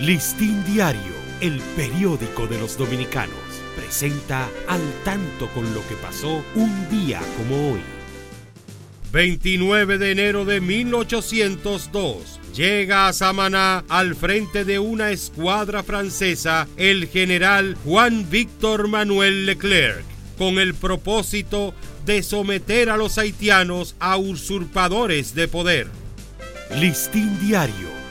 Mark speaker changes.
Speaker 1: Listín Diario, el periódico de los dominicanos, presenta al tanto con lo que pasó un día como hoy. 29 de enero de 1802. Llega a Samaná al frente de una escuadra francesa el general Juan Víctor Manuel Leclerc, con el propósito de someter a los haitianos a usurpadores de poder. Listín Diario,